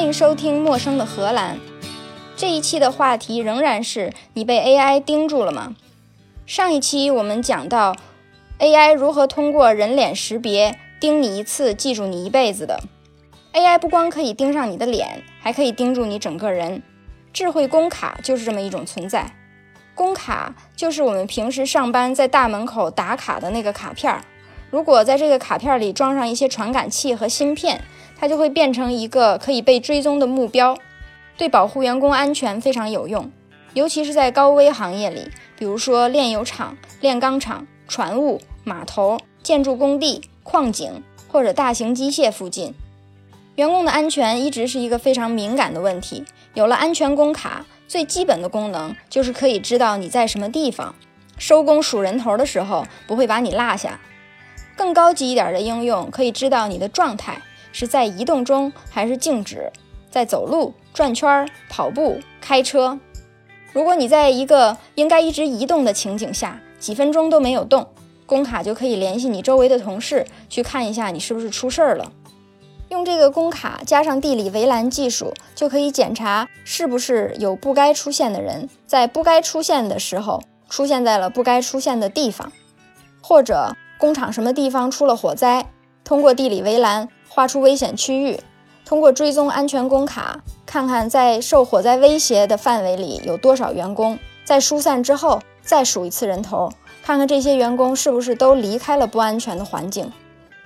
欢迎收听《陌生的荷兰》。这一期的话题仍然是你被 AI 盯住了吗？上一期我们讲到 AI 如何通过人脸识别盯你一次，记住你一辈子的。AI 不光可以盯上你的脸，还可以盯住你整个人。智慧工卡就是这么一种存在。工卡就是我们平时上班在大门口打卡的那个卡片儿。如果在这个卡片里装上一些传感器和芯片，它就会变成一个可以被追踪的目标，对保护员工安全非常有用。尤其是在高危行业里，比如说炼油厂、炼钢厂、船务、码头、建筑工地、矿井或者大型机械附近，员工的安全一直是一个非常敏感的问题。有了安全工卡，最基本的功能就是可以知道你在什么地方，收工数人头的时候不会把你落下。更高级一点的应用可以知道你的状态是在移动中还是静止，在走路、转圈、跑步、开车。如果你在一个应该一直移动的情景下，几分钟都没有动，工卡就可以联系你周围的同事去看一下你是不是出事儿了。用这个工卡加上地理围栏技术，就可以检查是不是有不该出现的人在不该出现的时候出现在了不该出现的地方，或者。工厂什么地方出了火灾？通过地理围栏画出危险区域，通过追踪安全工卡，看看在受火灾威胁的范围里有多少员工。在疏散之后，再数一次人头，看看这些员工是不是都离开了不安全的环境。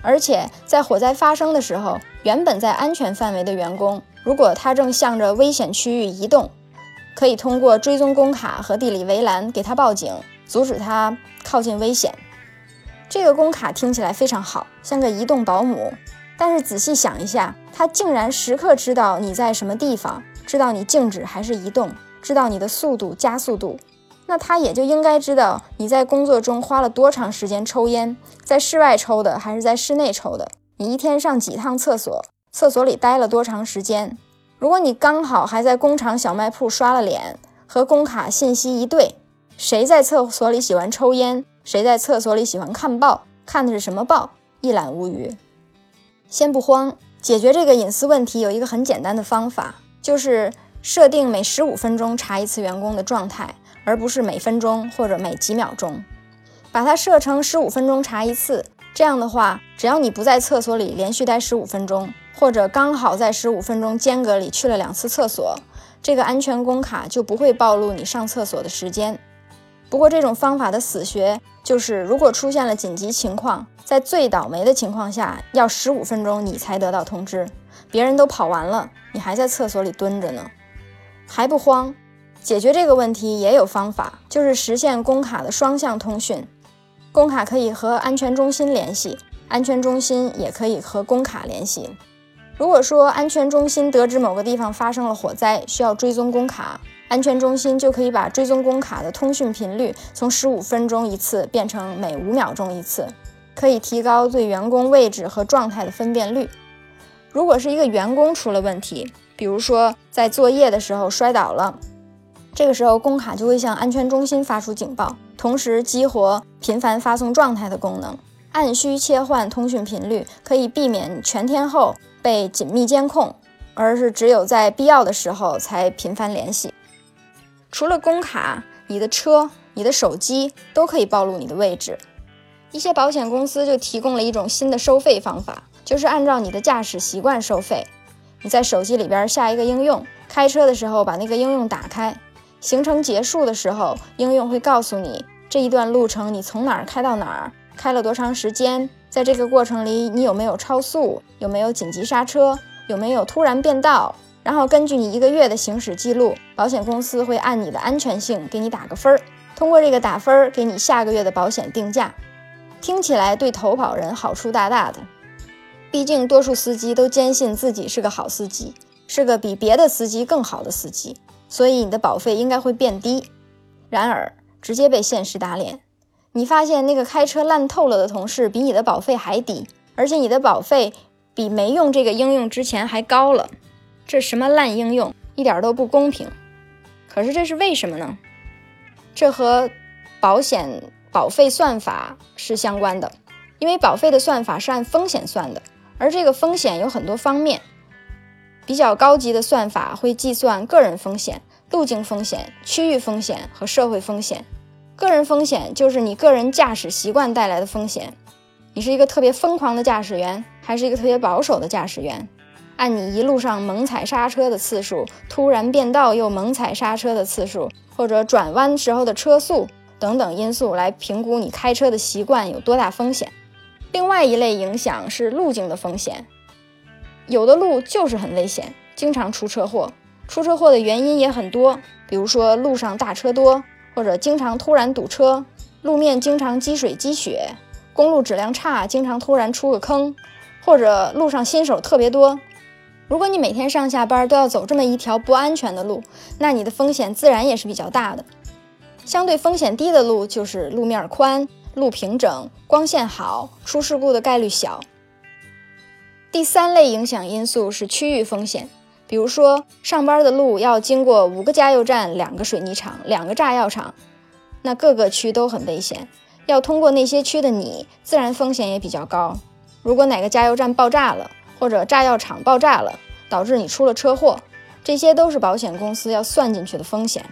而且在火灾发生的时候，原本在安全范围的员工，如果他正向着危险区域移动，可以通过追踪工卡和地理围栏给他报警，阻止他靠近危险。这个工卡听起来非常好，像个移动保姆。但是仔细想一下，它竟然时刻知道你在什么地方，知道你静止还是移动，知道你的速度加速度。那它也就应该知道你在工作中花了多长时间抽烟，在室外抽的还是在室内抽的？你一天上几趟厕所？厕所里待了多长时间？如果你刚好还在工厂小卖铺刷了脸，和工卡信息一对，谁在厕所里喜欢抽烟？谁在厕所里喜欢看报？看的是什么报？一览无余。先不慌，解决这个隐私问题有一个很简单的方法，就是设定每十五分钟查一次员工的状态，而不是每分钟或者每几秒钟。把它设成十五分钟查一次，这样的话，只要你不在厕所里连续待十五分钟，或者刚好在十五分钟间隔里去了两次厕所，这个安全工卡就不会暴露你上厕所的时间。不过这种方法的死穴。就是，如果出现了紧急情况，在最倒霉的情况下，要十五分钟你才得到通知，别人都跑完了，你还在厕所里蹲着呢，还不慌？解决这个问题也有方法，就是实现工卡的双向通讯，工卡可以和安全中心联系，安全中心也可以和工卡联系。如果说安全中心得知某个地方发生了火灾，需要追踪工卡。安全中心就可以把追踪工卡的通讯频率从十五分钟一次变成每五秒钟一次，可以提高对员工位置和状态的分辨率。如果是一个员工出了问题，比如说在作业的时候摔倒了，这个时候工卡就会向安全中心发出警报，同时激活频繁发送状态的功能，按需切换通讯频率，可以避免全天候被紧密监控，而是只有在必要的时候才频繁联系。除了工卡，你的车、你的手机都可以暴露你的位置。一些保险公司就提供了一种新的收费方法，就是按照你的驾驶习惯收费。你在手机里边下一个应用，开车的时候把那个应用打开，行程结束的时候，应用会告诉你这一段路程你从哪儿开到哪儿，开了多长时间，在这个过程里你有没有超速，有没有紧急刹车，有没有突然变道。然后根据你一个月的行驶记录，保险公司会按你的安全性给你打个分儿，通过这个打分儿给你下个月的保险定价。听起来对投保人好处大大的，毕竟多数司机都坚信自己是个好司机，是个比别的司机更好的司机，所以你的保费应该会变低。然而直接被现实打脸，你发现那个开车烂透了的同事比你的保费还低，而且你的保费比没用这个应用之前还高了。这什么烂应用，一点都不公平。可是这是为什么呢？这和保险保费算法是相关的，因为保费的算法是按风险算的，而这个风险有很多方面。比较高级的算法会计算个人风险、路径风险、区域风险和社会风险。个人风险就是你个人驾驶习惯带来的风险。你是一个特别疯狂的驾驶员，还是一个特别保守的驾驶员？按你一路上猛踩刹车的次数，突然变道又猛踩刹车的次数，或者转弯时候的车速等等因素来评估你开车的习惯有多大风险。另外一类影响是路径的风险，有的路就是很危险，经常出车祸。出车祸的原因也很多，比如说路上大车多，或者经常突然堵车，路面经常积水积雪，公路质量差，经常突然出个坑，或者路上新手特别多。如果你每天上下班都要走这么一条不安全的路，那你的风险自然也是比较大的。相对风险低的路就是路面宽、路平整、光线好，出事故的概率小。第三类影响因素是区域风险，比如说上班的路要经过五个加油站、两个水泥厂、两个炸药厂，那各个区都很危险。要通过那些区的你，自然风险也比较高。如果哪个加油站爆炸了，或者炸药厂爆炸了，导致你出了车祸，这些都是保险公司要算进去的风险。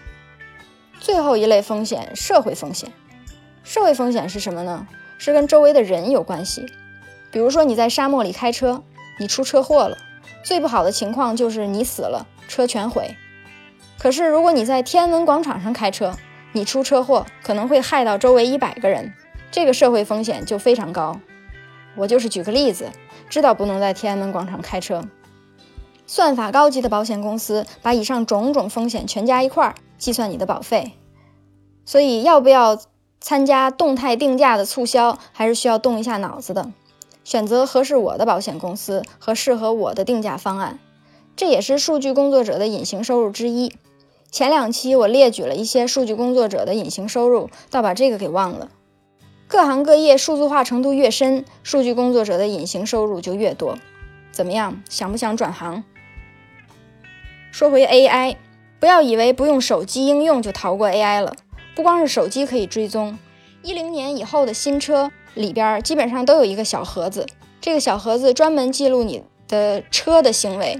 最后一类风险，社会风险。社会风险是什么呢？是跟周围的人有关系。比如说你在沙漠里开车，你出车祸了，最不好的情况就是你死了，车全毁。可是如果你在天安门广场上开车，你出车祸可能会害到周围一百个人，这个社会风险就非常高。我就是举个例子。知道不能在天安门广场开车。算法高级的保险公司把以上种种风险全加一块儿计算你的保费。所以要不要参加动态定价的促销，还是需要动一下脑子的，选择合适我的保险公司和适合我的定价方案。这也是数据工作者的隐形收入之一。前两期我列举了一些数据工作者的隐形收入，倒把这个给忘了。各行各业数字化程度越深，数据工作者的隐形收入就越多。怎么样，想不想转行？说回 AI，不要以为不用手机应用就逃过 AI 了。不光是手机可以追踪，一零年以后的新车里边基本上都有一个小盒子，这个小盒子专门记录你的车的行为，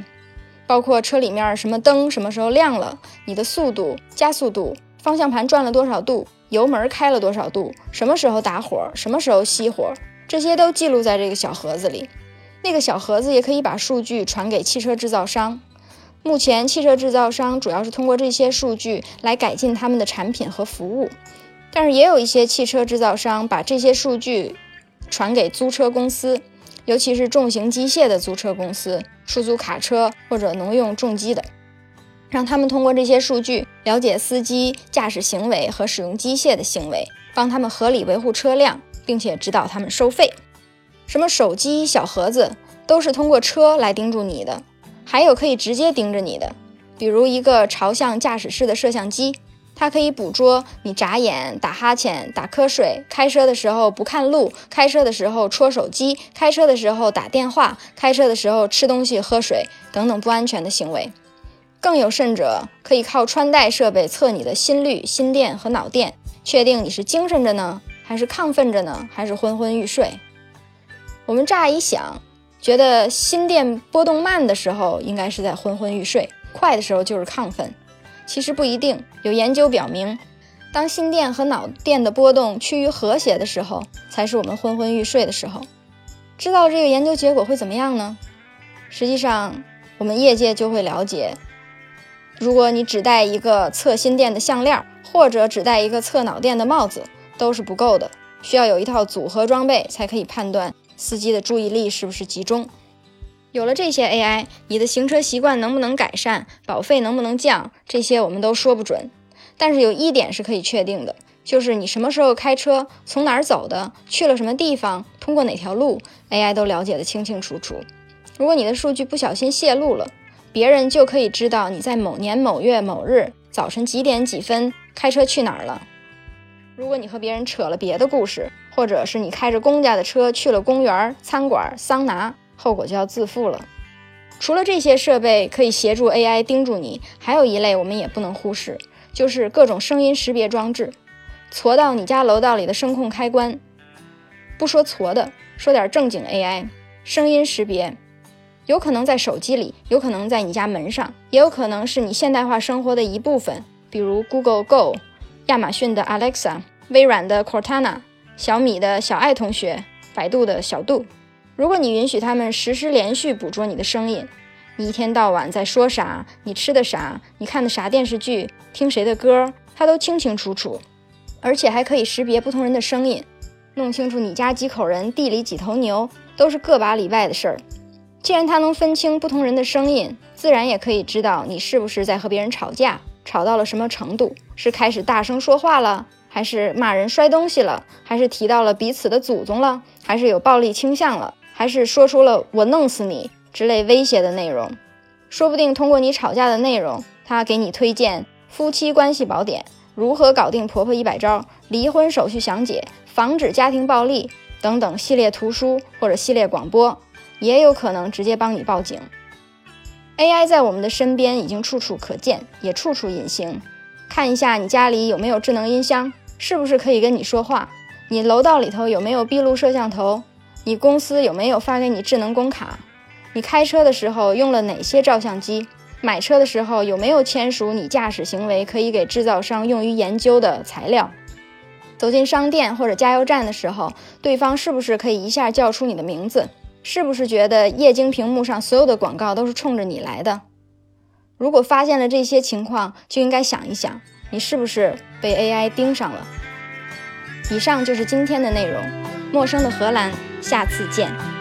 包括车里面什么灯什么时候亮了，你的速度、加速度、方向盘转了多少度。油门开了多少度？什么时候打火？什么时候熄火？这些都记录在这个小盒子里。那个小盒子也可以把数据传给汽车制造商。目前，汽车制造商主要是通过这些数据来改进他们的产品和服务。但是，也有一些汽车制造商把这些数据传给租车公司，尤其是重型机械的租车公司、出租卡车或者农用重机的。让他们通过这些数据了解司机驾驶行为和使用机械的行为，帮他们合理维护车辆，并且指导他们收费。什么手机、小盒子都是通过车来盯住你的，还有可以直接盯着你的，比如一个朝向驾驶室的摄像机，它可以捕捉你眨眼、打哈欠、打瞌睡、开车的时候不看路、开车的时候戳手机、开车的时候打电话、开车的时候吃东西、喝水等等不安全的行为。更有甚者，可以靠穿戴设备测你的心率、心电和脑电，确定你是精神着呢，还是亢奋着呢，还是昏昏欲睡。我们乍一想，觉得心电波动慢的时候应该是在昏昏欲睡，快的时候就是亢奋。其实不一定，有研究表明，当心电和脑电的波动趋于和谐的时候，才是我们昏昏欲睡的时候。知道这个研究结果会怎么样呢？实际上，我们业界就会了解。如果你只戴一个测心电的项链，或者只戴一个测脑电的帽子，都是不够的，需要有一套组合装备才可以判断司机的注意力是不是集中。有了这些 AI，你的行车习惯能不能改善，保费能不能降，这些我们都说不准。但是有一点是可以确定的，就是你什么时候开车，从哪儿走的，去了什么地方，通过哪条路，AI 都了解得清清楚楚。如果你的数据不小心泄露了，别人就可以知道你在某年某月某日早晨几点几分开车去哪儿了。如果你和别人扯了别的故事，或者是你开着公家的车去了公园、餐馆、桑拿，后果就要自负了。除了这些设备可以协助 AI 盯住你，还有一类我们也不能忽视，就是各种声音识别装置，挫到你家楼道里的声控开关。不说挫的，说点正经 AI，声音识别。有可能在手机里，有可能在你家门上，也有可能是你现代化生活的一部分，比如 Google Go、亚马逊的 Alexa、微软的 Cortana、小米的小爱同学、百度的小度。如果你允许他们实时连续捕捉你的声音，你一天到晚在说啥，你吃的啥，你看的啥电视剧，听谁的歌，它都清清楚楚，而且还可以识别不同人的声音，弄清楚你家几口人，地里几头牛，都是个把里外的事儿。既然它能分清不同人的声音，自然也可以知道你是不是在和别人吵架，吵到了什么程度，是开始大声说话了，还是骂人摔东西了，还是提到了彼此的祖宗了，还是有暴力倾向了。还是说出了“我弄死你”之类威胁的内容，说不定通过你吵架的内容，他给你推荐《夫妻关系宝典》、如何搞定婆婆一百招、离婚手续详解、防止家庭暴力等等系列图书或者系列广播，也有可能直接帮你报警。AI 在我们的身边已经处处可见，也处处隐形。看一下你家里有没有智能音箱，是不是可以跟你说话？你楼道里头有没有闭路摄像头？你公司有没有发给你智能工卡？你开车的时候用了哪些照相机？买车的时候有没有签署你驾驶行为可以给制造商用于研究的材料？走进商店或者加油站的时候，对方是不是可以一下叫出你的名字？是不是觉得液晶屏幕上所有的广告都是冲着你来的？如果发现了这些情况，就应该想一想，你是不是被 AI 盯上了？以上就是今天的内容。陌生的荷兰，下次见。